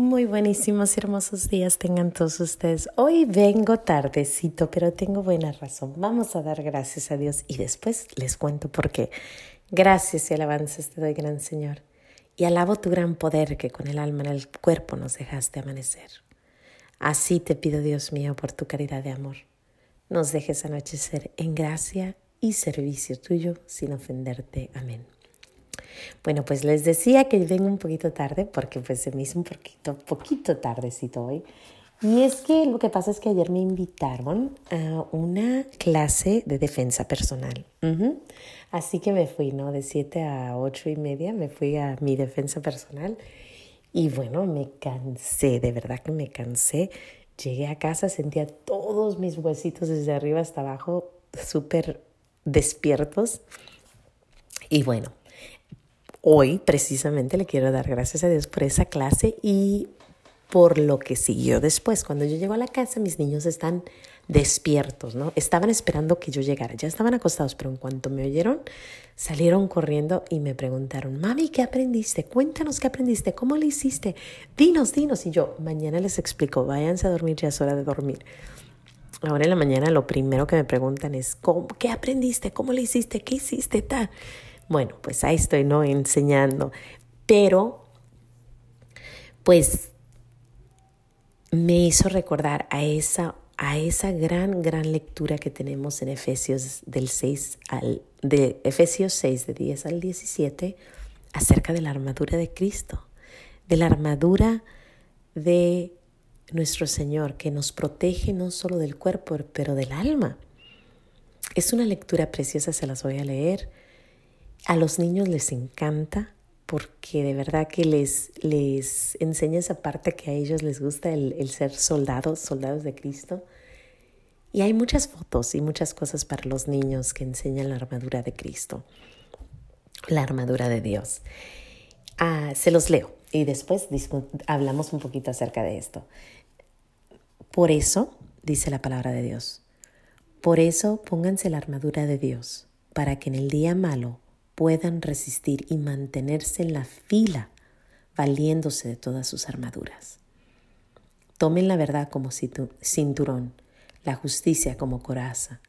Muy buenísimos y hermosos días tengan todos ustedes. Hoy vengo tardecito, pero tengo buena razón. Vamos a dar gracias a Dios y después les cuento por qué. Gracias y alabanzas te doy, gran Señor. Y alabo tu gran poder que con el alma en el cuerpo nos dejaste amanecer. Así te pido, Dios mío, por tu caridad de amor. Nos dejes anochecer en gracia y servicio tuyo sin ofenderte. Amén. Bueno, pues les decía que vengo un poquito tarde porque pues se me hizo un poquito, poquito tardecito hoy. Y es que lo que pasa es que ayer me invitaron a una clase de defensa personal. Así que me fui, ¿no? De 7 a 8 y media me fui a mi defensa personal. Y bueno, me cansé, de verdad que me cansé. Llegué a casa, sentía todos mis huesitos desde arriba hasta abajo súper despiertos. Y bueno, Hoy precisamente le quiero dar gracias a Dios por esa clase y por lo que siguió después. Cuando yo llego a la casa, mis niños están despiertos, ¿no? Estaban esperando que yo llegara, ya estaban acostados, pero en cuanto me oyeron, salieron corriendo y me preguntaron, mami, ¿qué aprendiste? Cuéntanos qué aprendiste, ¿cómo lo hiciste? Dinos, dinos. Y yo, mañana les explico, váyanse a dormir, ya es hora de dormir. Ahora en la mañana lo primero que me preguntan es, ¿cómo, ¿qué aprendiste? ¿Cómo lo hiciste? ¿Qué hiciste? Tal. Bueno, pues ahí estoy, ¿no? Enseñando. Pero, pues, me hizo recordar a esa, a esa gran, gran lectura que tenemos en Efesios del 6 al, de Efesios 6, de 10 al 17, acerca de la armadura de Cristo, de la armadura de nuestro Señor, que nos protege no solo del cuerpo, pero del alma. Es una lectura preciosa, se las voy a leer. A los niños les encanta porque de verdad que les, les enseña esa parte que a ellos les gusta, el, el ser soldados, soldados de Cristo. Y hay muchas fotos y muchas cosas para los niños que enseñan la armadura de Cristo, la armadura de Dios. Ah, se los leo y después hablamos un poquito acerca de esto. Por eso, dice la palabra de Dios, por eso pónganse la armadura de Dios, para que en el día malo puedan resistir y mantenerse en la fila, valiéndose de todas sus armaduras. Tomen la verdad como cinturón, la justicia como coraza,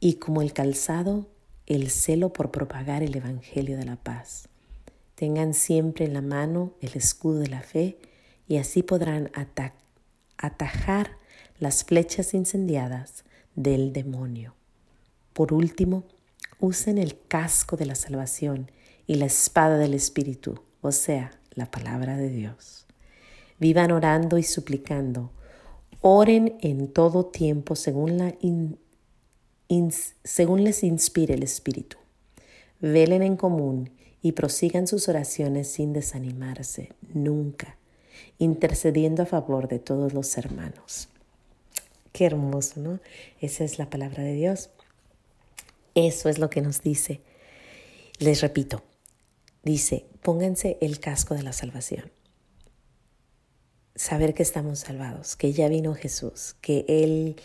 y como el calzado, el celo por propagar el Evangelio de la paz. Tengan siempre en la mano el escudo de la fe y así podrán atajar las flechas incendiadas del demonio. Por último, usen el casco de la salvación y la espada del Espíritu, o sea, la palabra de Dios. Vivan orando y suplicando. Oren en todo tiempo según, la según les inspire el Espíritu. Velen en común y prosigan sus oraciones sin desanimarse, nunca, intercediendo a favor de todos los hermanos. Qué hermoso, ¿no? Esa es la palabra de Dios. Eso es lo que nos dice. Les repito, dice, pónganse el casco de la salvación. Saber que estamos salvados, que ya vino Jesús, que Él,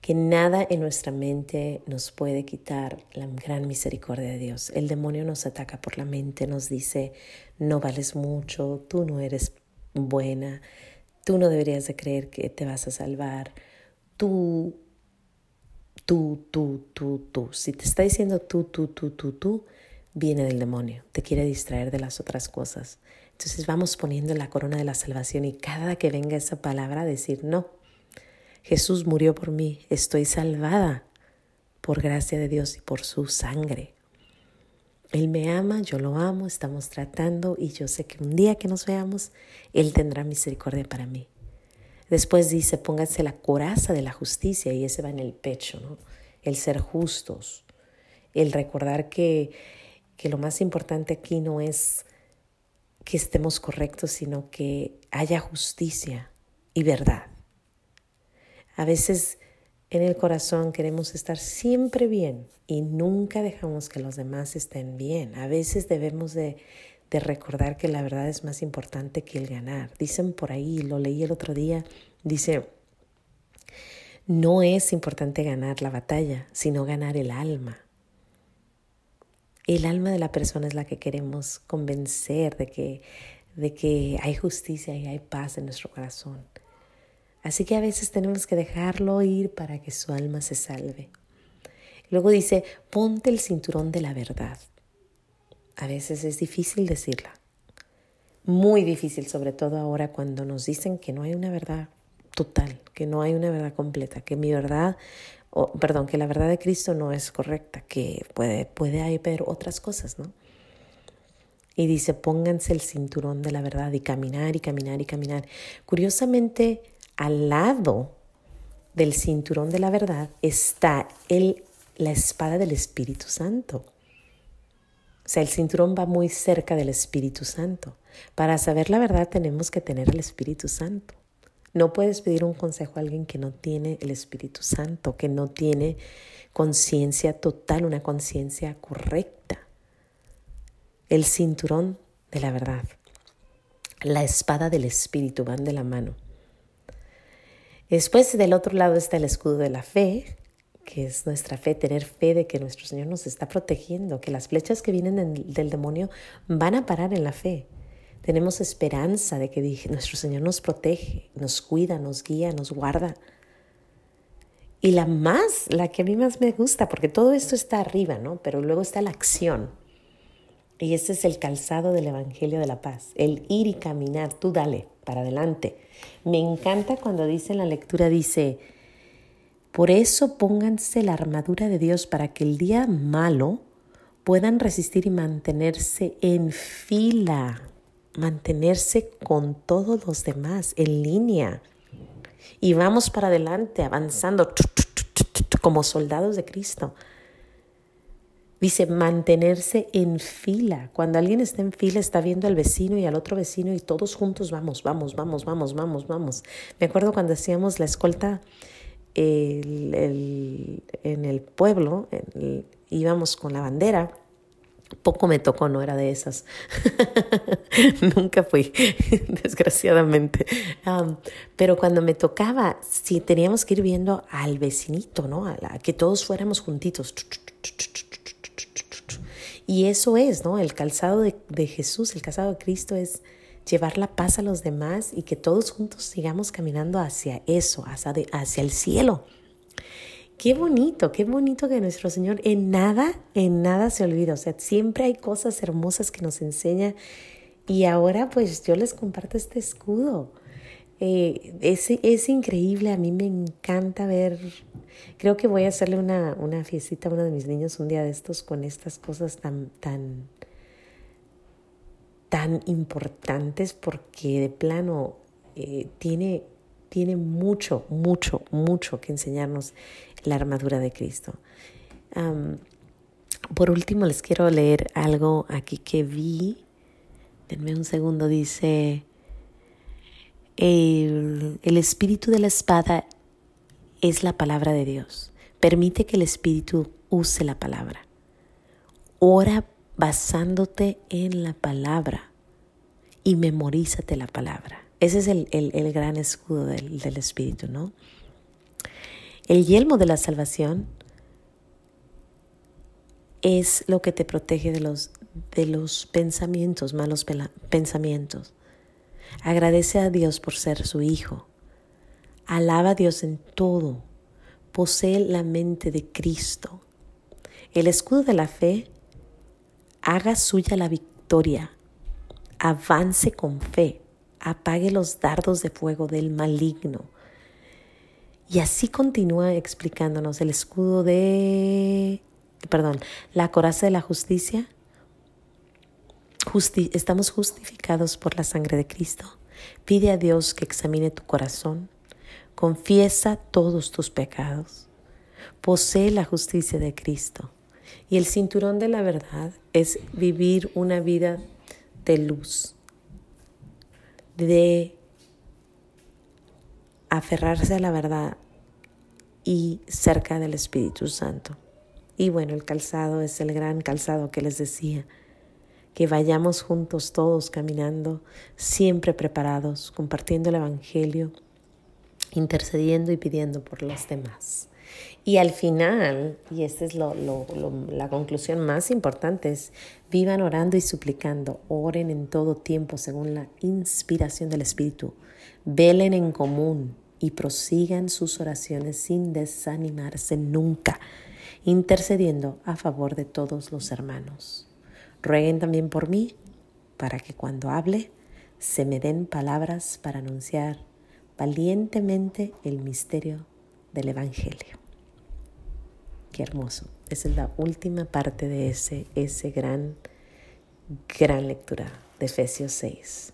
que nada en nuestra mente nos puede quitar la gran misericordia de Dios. El demonio nos ataca por la mente, nos dice, no vales mucho, tú no eres buena, tú no deberías de creer que te vas a salvar, tú tú, tú, tú, tú. Si te está diciendo tú, tú, tú, tú, tú, viene del demonio, te quiere distraer de las otras cosas. Entonces vamos poniendo la corona de la salvación y cada que venga esa palabra decir, no, Jesús murió por mí, estoy salvada por gracia de Dios y por su sangre. Él me ama, yo lo amo, estamos tratando y yo sé que un día que nos veamos, Él tendrá misericordia para mí. Después dice, pónganse la coraza de la justicia y ese va en el pecho, ¿no? El ser justos, el recordar que, que lo más importante aquí no es que estemos correctos, sino que haya justicia y verdad. A veces en el corazón queremos estar siempre bien y nunca dejamos que los demás estén bien. A veces debemos de, de recordar que la verdad es más importante que el ganar. Dicen por ahí, lo leí el otro día, dice, no es importante ganar la batalla, sino ganar el alma. El alma de la persona es la que queremos convencer de que, de que hay justicia y hay paz en nuestro corazón. Así que a veces tenemos que dejarlo ir para que su alma se salve. Luego dice, ponte el cinturón de la verdad. A veces es difícil decirla. Muy difícil, sobre todo ahora cuando nos dicen que no hay una verdad total, que no hay una verdad completa, que mi verdad, o, perdón, que la verdad de Cristo no es correcta, que puede, puede haber otras cosas, ¿no? Y dice, pónganse el cinturón de la verdad y caminar y caminar y caminar. Curiosamente, al lado del cinturón de la verdad está el, la espada del Espíritu Santo. O sea, el cinturón va muy cerca del Espíritu Santo. Para saber la verdad tenemos que tener el Espíritu Santo. No puedes pedir un consejo a alguien que no tiene el Espíritu Santo, que no tiene conciencia total, una conciencia correcta. El cinturón de la verdad, la espada del Espíritu van de la mano. Después del otro lado está el escudo de la fe, que es nuestra fe, tener fe de que nuestro Señor nos está protegiendo, que las flechas que vienen del demonio van a parar en la fe. Tenemos esperanza de que nuestro Señor nos protege, nos cuida, nos guía, nos guarda. Y la más, la que a mí más me gusta, porque todo esto está arriba, ¿no? Pero luego está la acción. Y ese es el calzado del Evangelio de la Paz, el ir y caminar, tú dale, para adelante. Me encanta cuando dice en la lectura, dice, por eso pónganse la armadura de Dios para que el día malo puedan resistir y mantenerse en fila mantenerse con todos los demás en línea. Y vamos para adelante, avanzando como soldados de Cristo. Dice mantenerse en fila. Cuando alguien está en fila, está viendo al vecino y al otro vecino y todos juntos vamos, vamos, vamos, vamos, vamos, vamos. Me acuerdo cuando hacíamos la escolta en el pueblo, íbamos con la bandera poco me tocó, no era de esas. Nunca fui, desgraciadamente. pero cuando me tocaba, sí teníamos que ir viendo al vecinito, ¿no? A, que todos fuéramos juntitos. Y eso es, ¿no? El calzado de, de Jesús, el calzado de Cristo es llevar la paz a los demás y que todos juntos sigamos caminando hacia eso, hacia, hacia el cielo. Qué bonito, qué bonito que nuestro Señor en nada, en nada se olvida. O sea, siempre hay cosas hermosas que nos enseña. Y ahora pues yo les comparto este escudo. Eh, es, increíble, a mí me encanta ver, creo que voy a hacerle una, una a uno de mis niños un día de estos con estas cosas tan, tan, tan importantes porque de plano eh, tiene, tiene mucho, mucho, mucho que enseñarnos la armadura de Cristo. por último, les quiero leer algo aquí que vi. Denme un segundo, dice, el, el espíritu de la espada es la palabra de Dios. Permite que el espíritu use la palabra. Ora basándote en la palabra y memorízate la palabra. Ese es el, el, gran escudo del, del espíritu, ¿no? El yelmo de la salvación es lo que te protege de los, de los pensamientos, malos pensamientos. Agradece a Dios por ser su hijo. Alaba a Dios en todo. Posee la mente de Cristo. El escudo de la fe haga suya la victoria. Avance con fe. Apague los dardos de fuego del maligno. Y así continúa explicándonos el escudo de, perdón, la coraza de la justicia. estamos justificados por la sangre de Cristo. Pide a Dios que examine tu corazón. Confiesa todos tus pecados. Posee la justicia de Cristo. Y el cinturón de la verdad es vivir una vida de luz, de aferrarse a la verdad y cerca del Espíritu Santo. Y bueno, el calzado es el gran calzado que les decía, que vayamos juntos todos caminando, siempre preparados, compartiendo el Evangelio, intercediendo y pidiendo por los demás. Y al final, y esta es la conclusión más importante, es vivan orando y suplicando, oren en todo tiempo según la inspiración del Espíritu, velen en común y prosigan sus oraciones sin desanimarse nunca, intercediendo a favor de todos los hermanos. Rueguen también por mí, para que cuando hable se me den palabras para anunciar valientemente el misterio del Evangelio. Qué hermoso. Esa es la última parte de ese, ese gran, gran lectura de Efesios 6.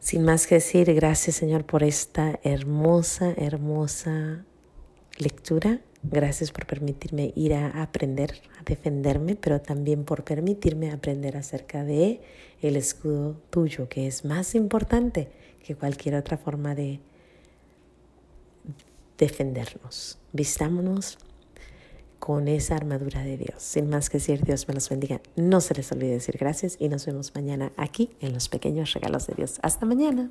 Sin más que decir, gracias Señor por esta hermosa, hermosa lectura. Gracias por permitirme ir a aprender a defenderme, pero también por permitirme aprender acerca de el escudo tuyo, que es más importante que cualquier otra forma de defendernos. Vistámonos con esa armadura de Dios. Sin más que decir, Dios me los bendiga. No se les olvide decir gracias y nos vemos mañana aquí en los pequeños regalos de Dios. Hasta mañana.